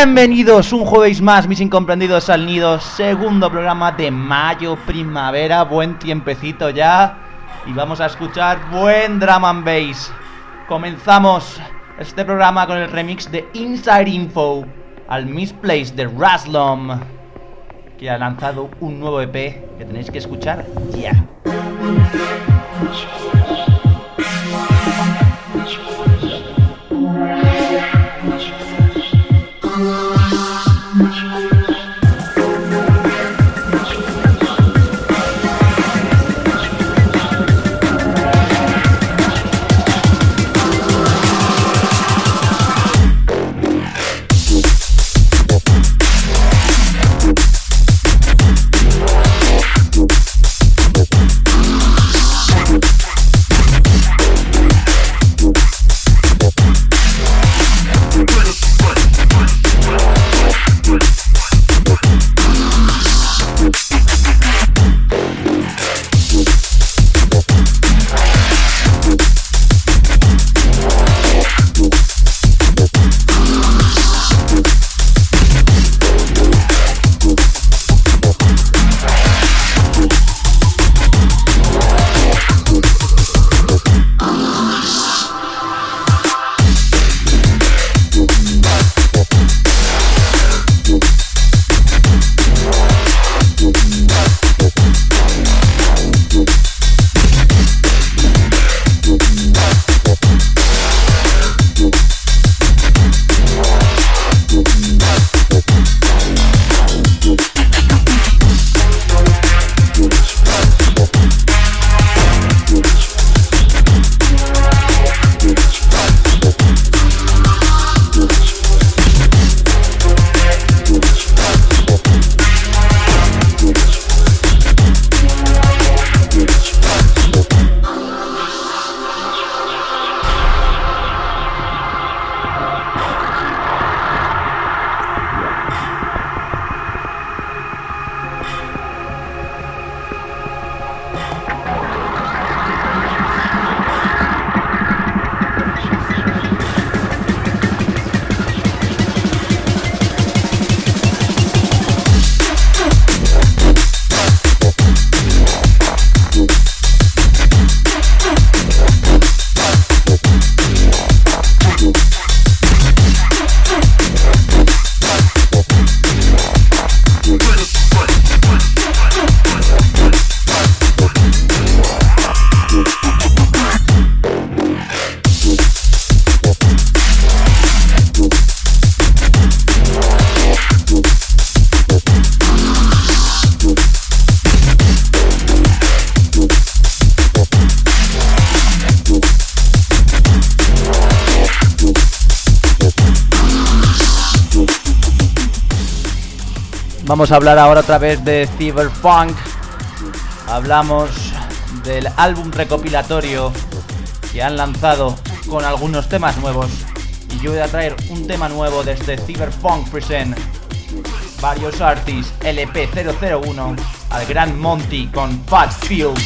Bienvenidos un jueves más, mis incomprendidos al nido, segundo programa de mayo, primavera, buen tiempecito ya. Y vamos a escuchar buen drama and bass. Comenzamos este programa con el remix de Inside Info al Misplace de Raslom, que ha lanzado un nuevo EP que tenéis que escuchar ya. Vamos a hablar ahora otra vez de Cyberpunk. Hablamos del álbum recopilatorio que han lanzado con algunos temas nuevos. Y yo voy a traer un tema nuevo desde Cyberpunk Present. Varios artists LP001 al Gran Monty con Fat Field.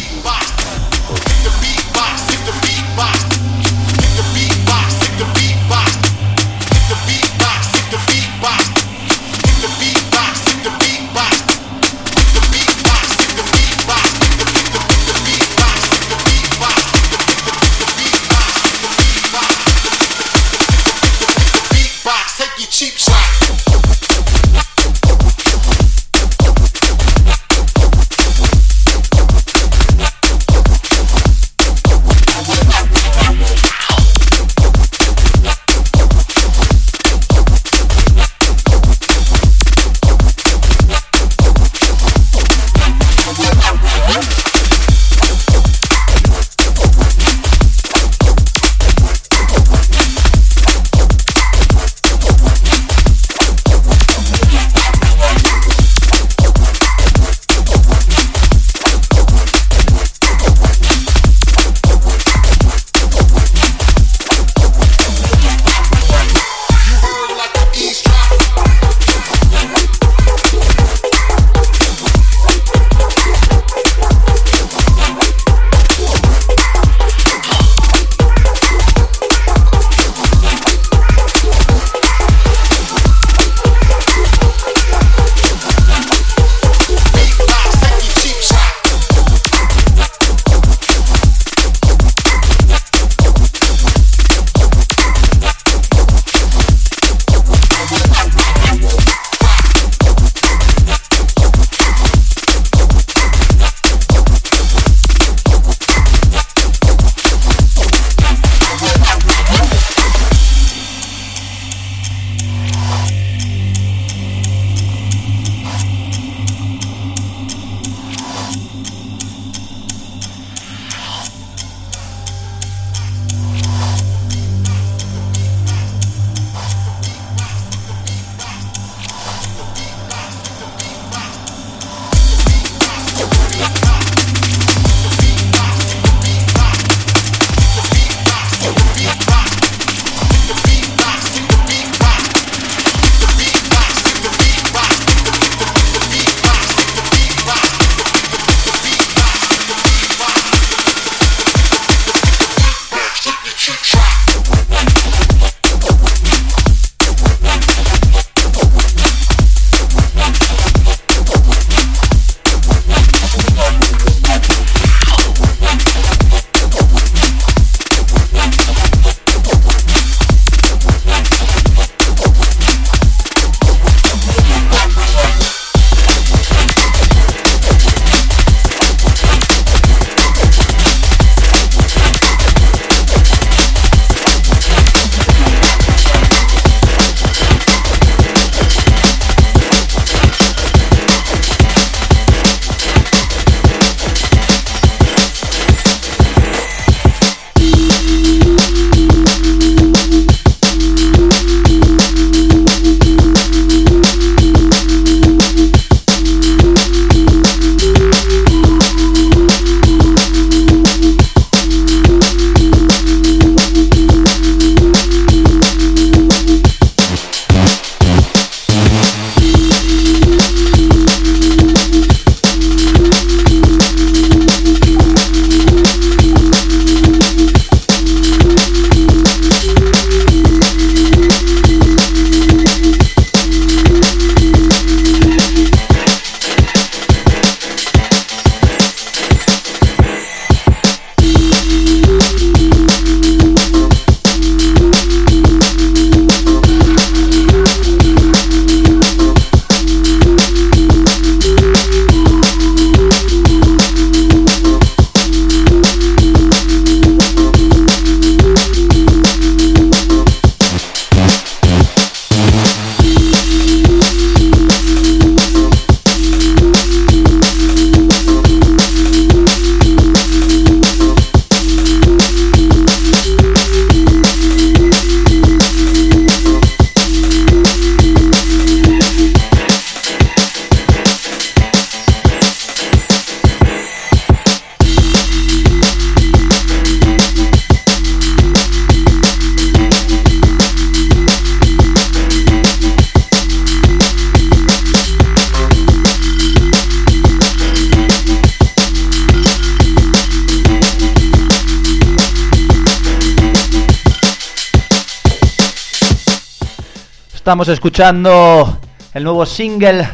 Estamos escuchando el nuevo single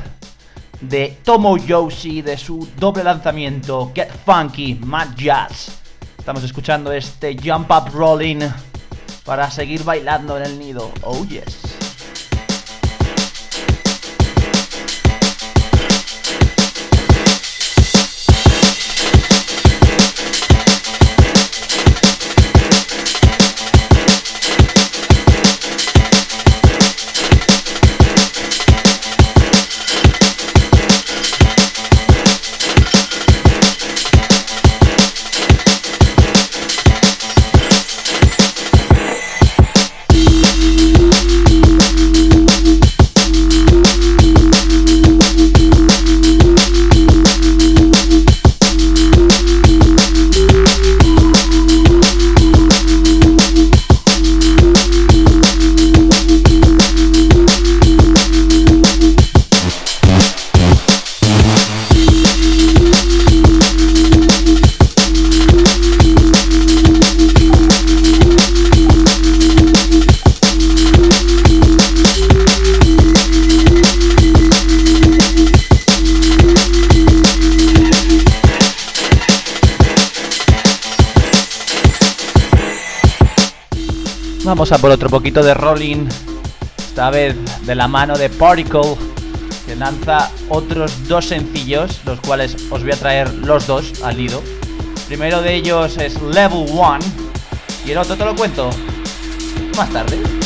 de Tomo Yoshi de su doble lanzamiento Get Funky Mad Jazz. Estamos escuchando este Jump Up Rolling para seguir bailando en el nido. Oh yes. Vamos a por otro poquito de rolling. Esta vez de la mano de Particle. Que lanza otros dos sencillos. Los cuales os voy a traer los dos al nido. primero de ellos es Level 1. Y el otro te lo cuento más tarde.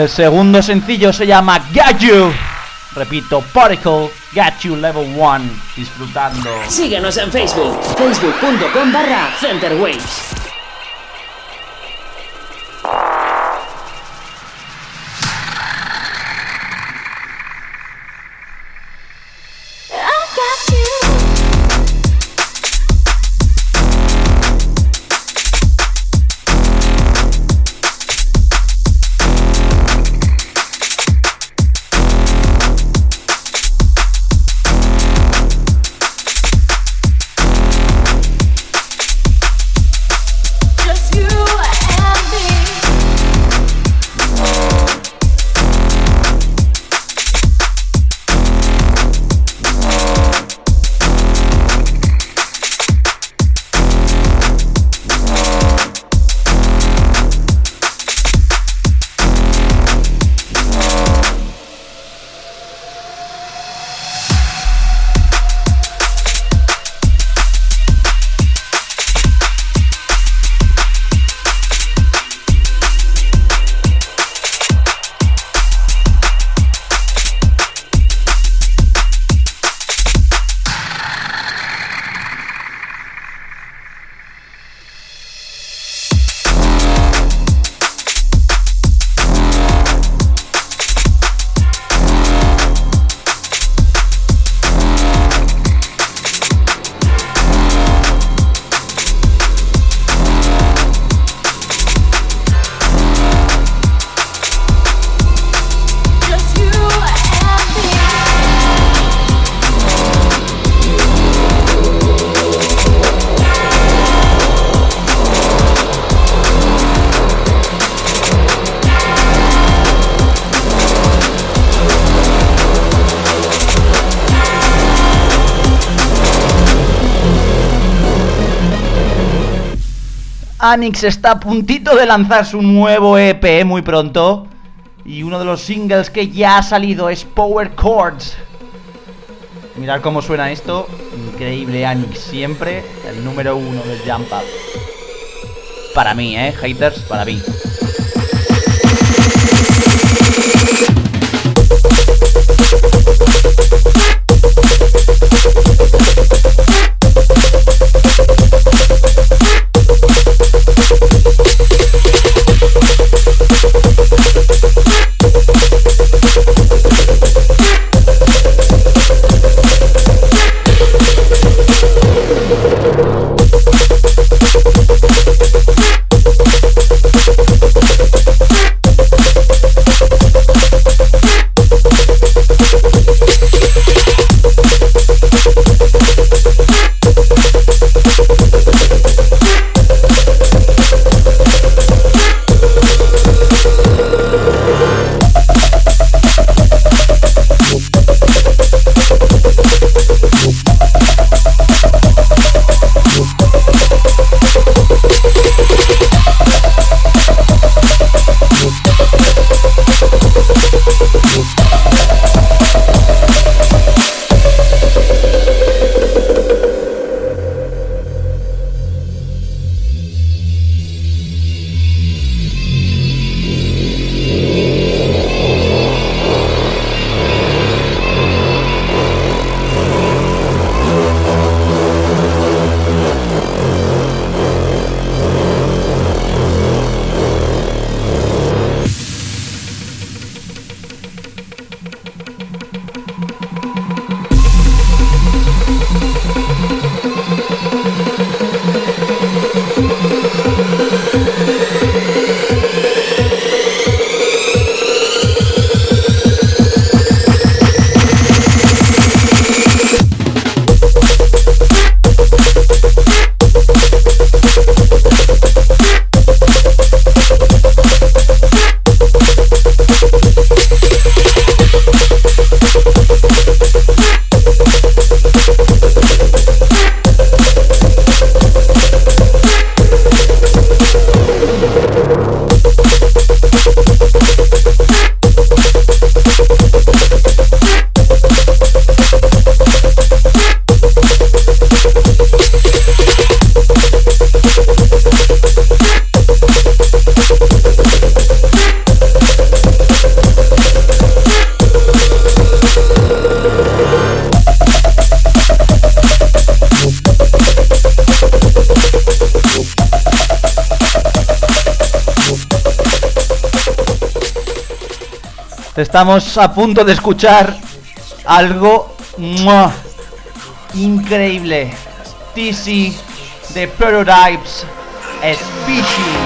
El segundo sencillo se llama Got You. Repito, Particle, Got You Level 1. Disfrutando. Síguenos en Facebook, facebook.com barra Centerwaves. Anix está a puntito de lanzar su nuevo EP muy pronto. Y uno de los singles que ya ha salido es Power Chords. Mirad cómo suena esto. Increíble Anix, siempre el número uno del Jump Up. Para mí, eh, haters, para mí. Estamos a punto de escuchar algo increíble. TC de Prototypes Species.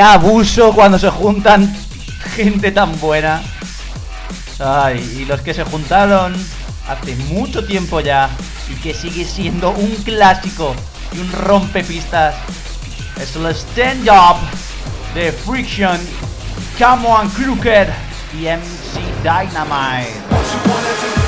Abuso cuando se juntan gente tan buena. Y los que se juntaron hace mucho tiempo ya y que sigue siendo un clásico y un rompepistas es el Stand Up de Friction, Come On Crooked y MC Dynamite.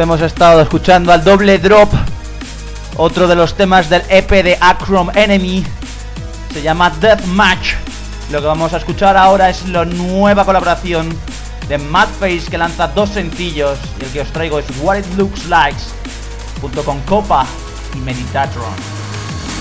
Hemos estado escuchando al doble drop, otro de los temas del EP de Acrom Enemy. Se llama Death Match. Lo que vamos a escuchar ahora es la nueva colaboración de Madface que lanza dos sencillos. Y el que os traigo es What It Looks Like, junto con Copa y Meditatron.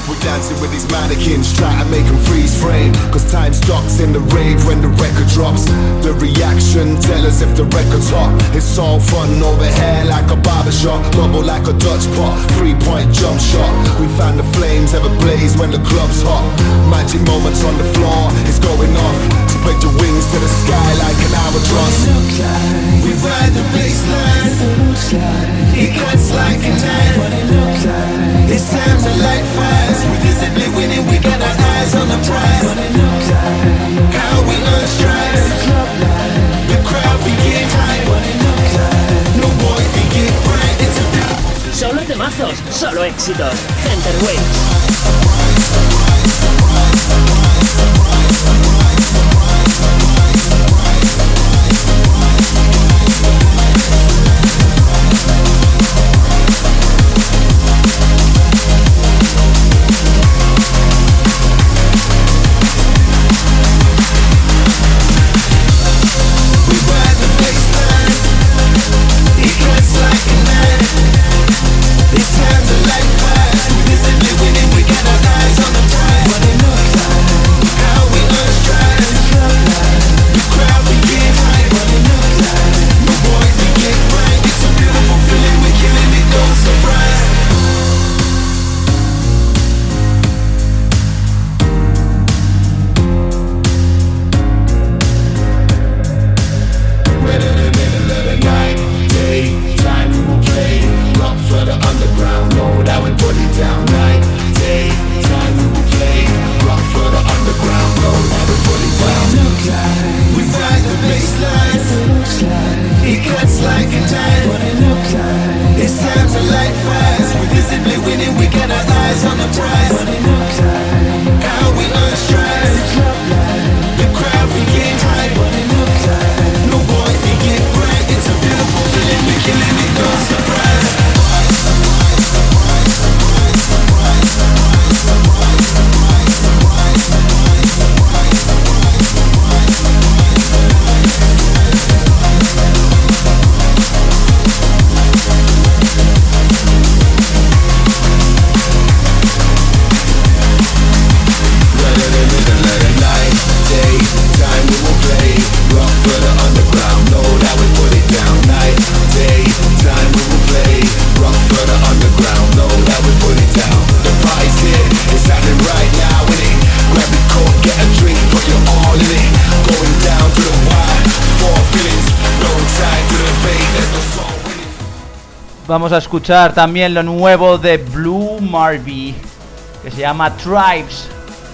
We're dancing with these mannequins, try to make them freeze frame. Cause time stops in the rave when the record drops. The reaction tell us if the record's hot. It's all fun over here like a barbershop. Bubble like a Dutch pot, three point jump shot. We found the flames ever blaze when the club's hot. Magic moments on the floor, it's going off. Spread your wings to the sky like an albatross. We ride the baseline. It cuts like a knife. It's time to light fires. We visibly winning, we got our eyes on the prize. How we learn strides. The crowd we get high. No boy we get bright. It's a Solo temazos, solo éxitos. Center Waves. A escuchar también lo nuevo de Blue Marby, que se llama Tribes.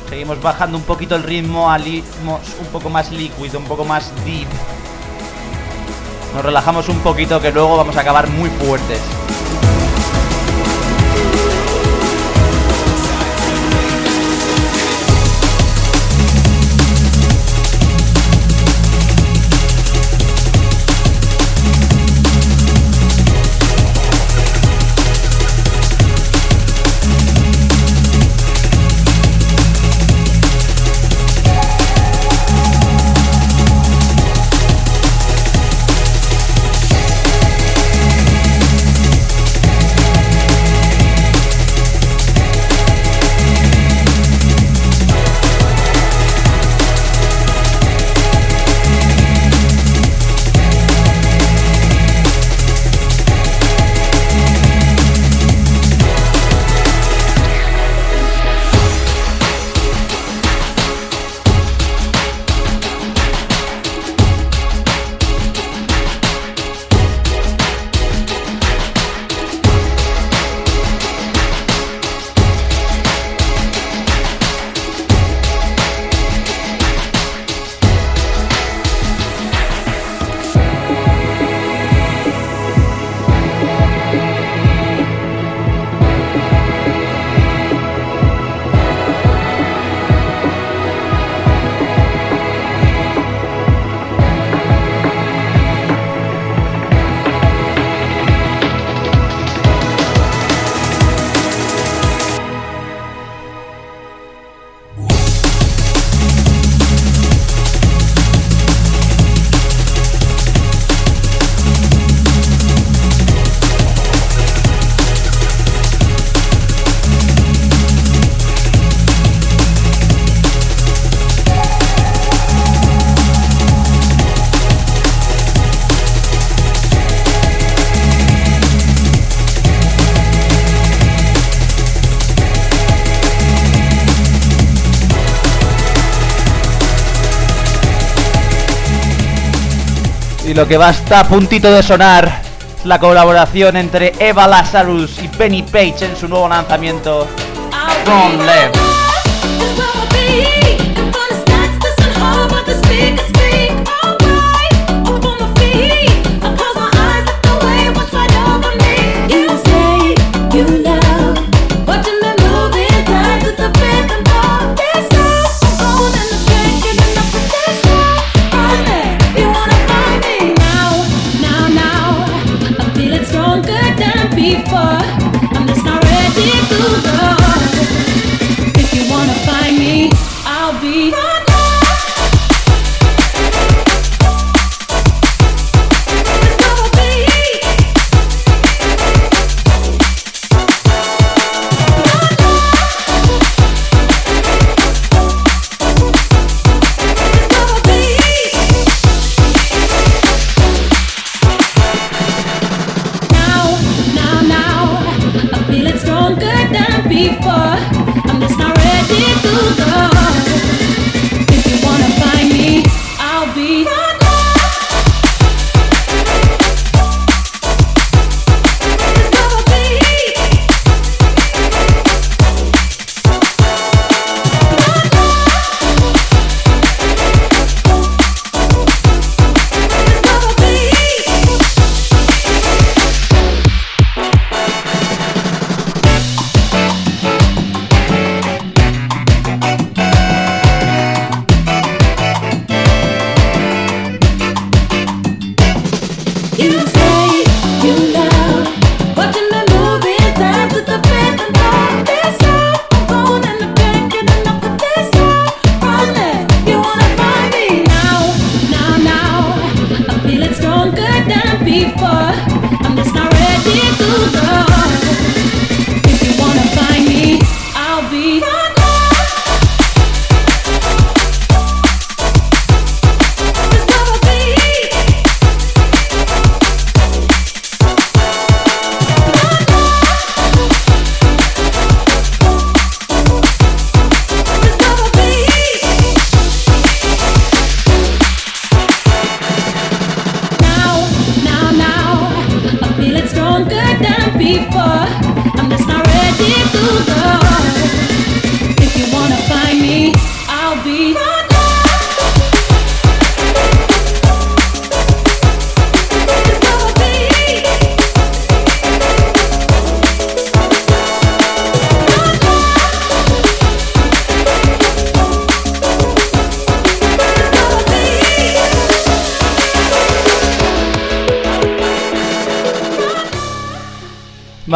Seguimos bajando un poquito el ritmo a un poco más liquid, un poco más deep. Nos relajamos un poquito que luego vamos a acabar muy fuertes. Y lo que va hasta a puntito de sonar es la colaboración entre Eva Lazarus y Penny Page en su nuevo lanzamiento From Left.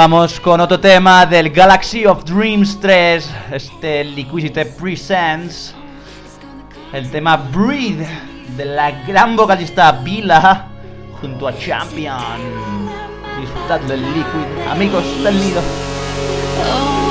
Vamos con otro tema del Galaxy of Dreams 3, este Liquidity Presents, el tema Breathe de la gran vocalista Vila junto a Champion. Disfrutad del Liquid, amigos del nido. No,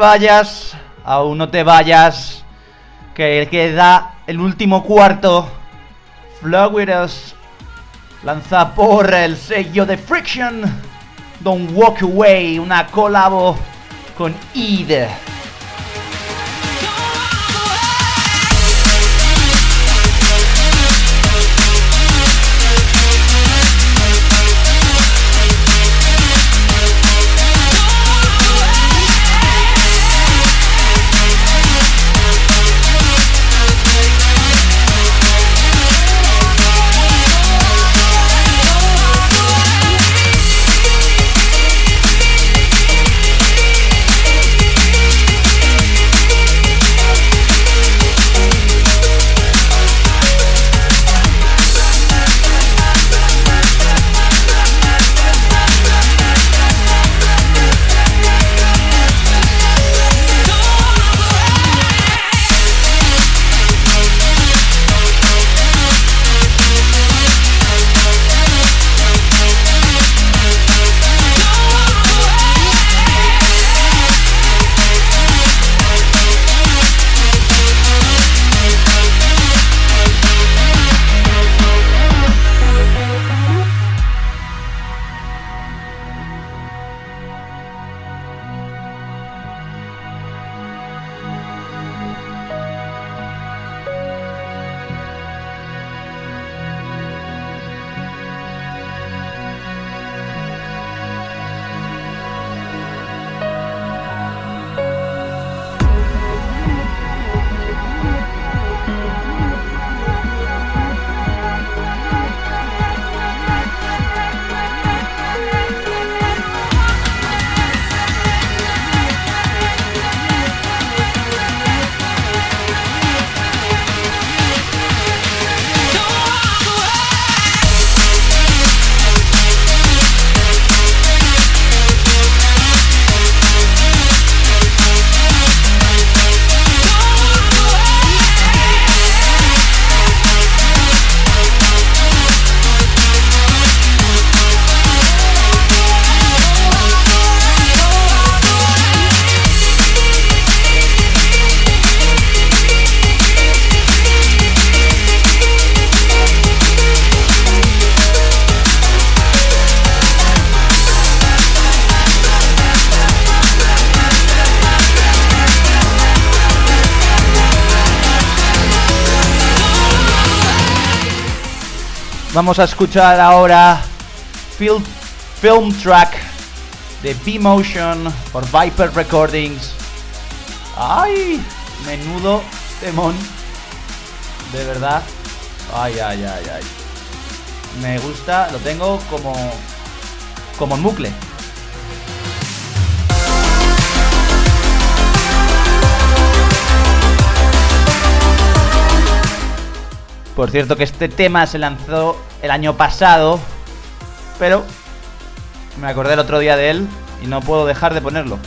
vayas. Aún no te vayas. Que queda el último cuarto. Flowers lanza por el sello de Friction. Don't Walk Away, una colabo con Id. Vamos a escuchar ahora Film, Film Track de B-Motion por Viper Recordings. ¡Ay! Menudo temón. De verdad. Ay, ay, ay, ay. Me gusta, lo tengo como. como en bucle. Por cierto que este tema se lanzó el año pasado, pero me acordé el otro día de él y no puedo dejar de ponerlo.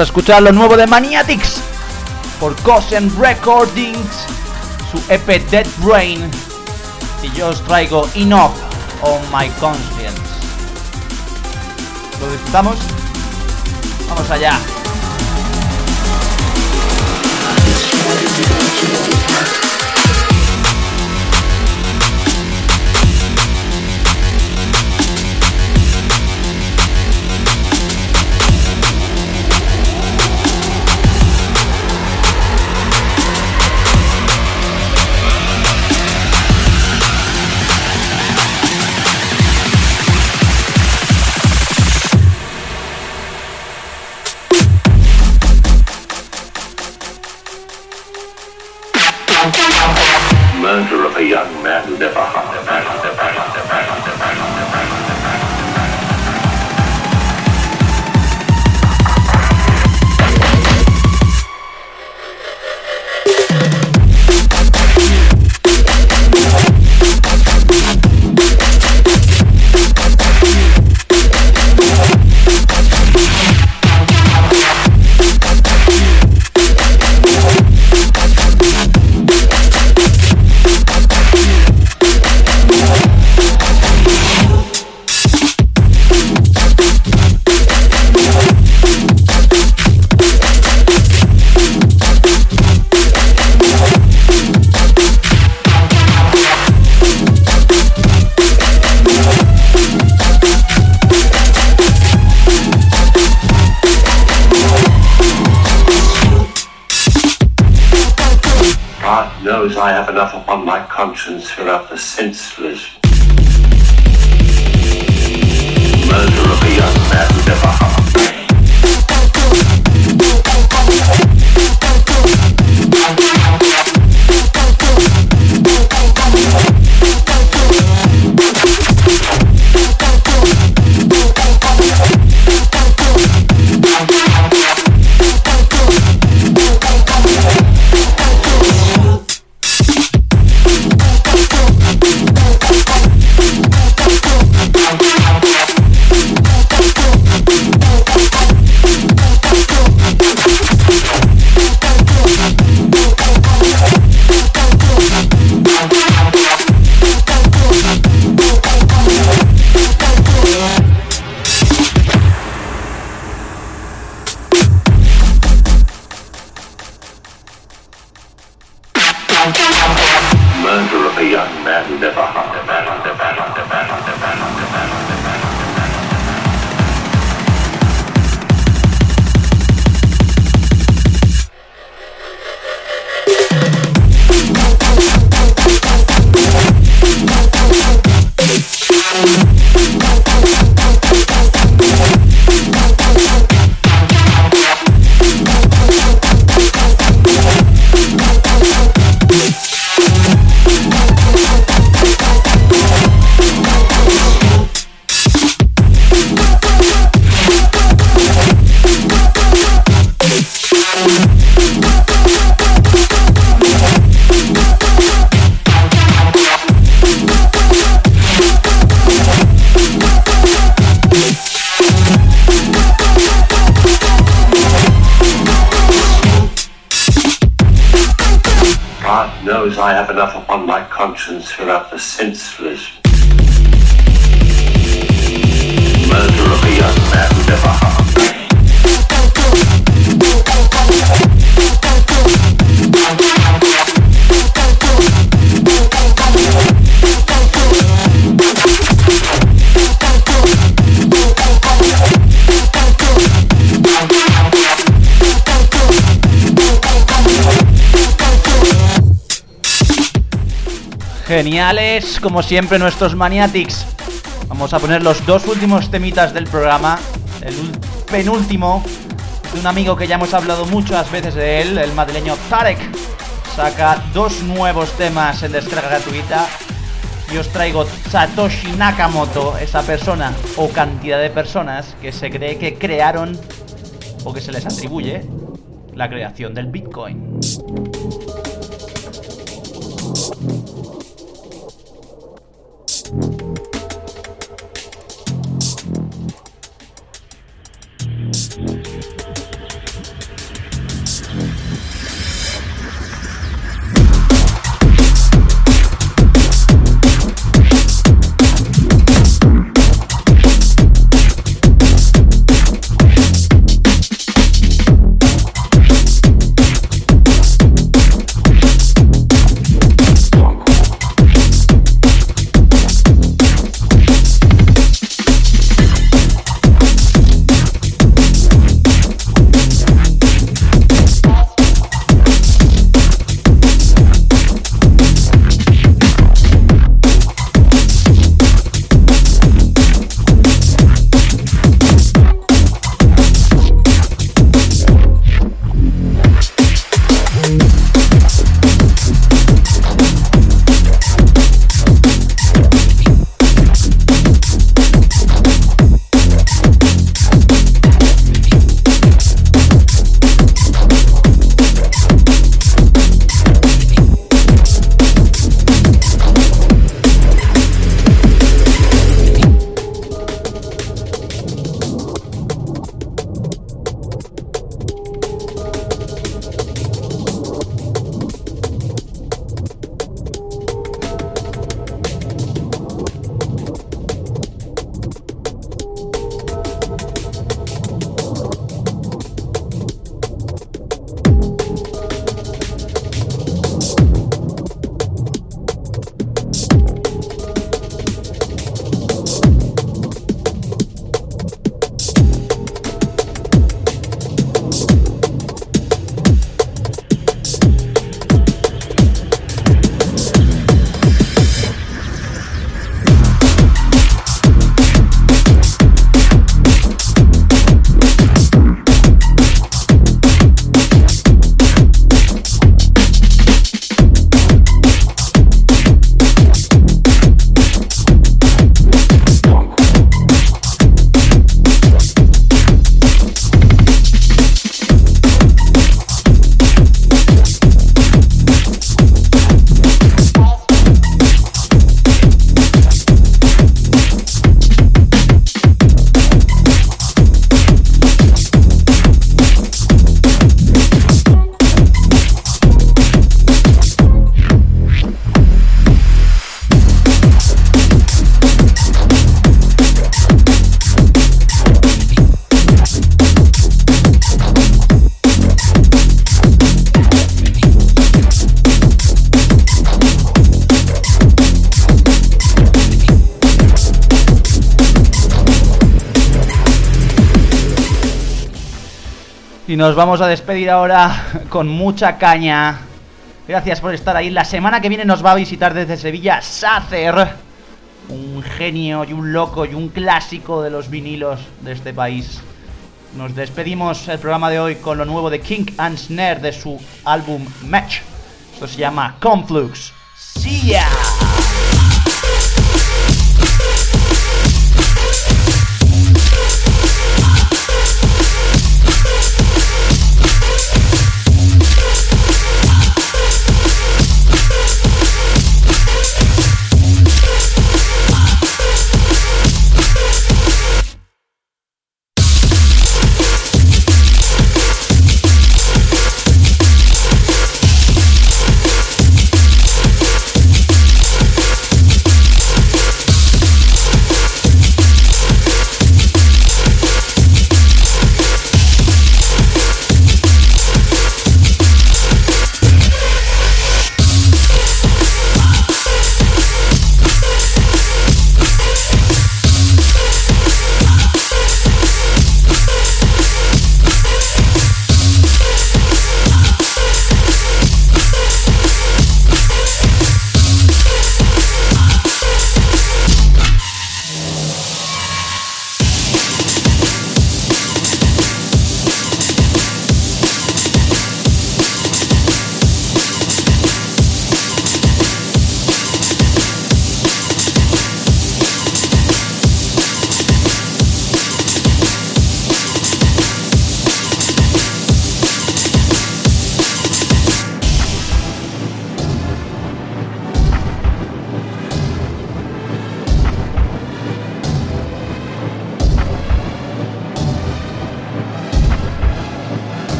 A escuchar lo nuevo de Maniatics por Cosen Recordings, su EP Dead Brain. Y yo os traigo Enough on My Conscience. ¿Lo disfrutamos? Vamos allá. I have enough upon my conscience without the senseless enough upon my conscience without the senseless Geniales, como siempre, nuestros Maniatics. Vamos a poner los dos últimos temitas del programa. El penúltimo de un amigo que ya hemos hablado muchas veces de él, el madrileño Tarek. Saca dos nuevos temas en descarga gratuita. Y os traigo Satoshi Nakamoto, esa persona o cantidad de personas que se cree que crearon o que se les atribuye la creación del Bitcoin. Nos vamos a despedir ahora con mucha caña. Gracias por estar ahí. La semana que viene nos va a visitar desde Sevilla Sacer. Un genio y un loco y un clásico de los vinilos de este país. Nos despedimos el programa de hoy con lo nuevo de King and Snare de su álbum Match. Esto se llama Conflux. See ya.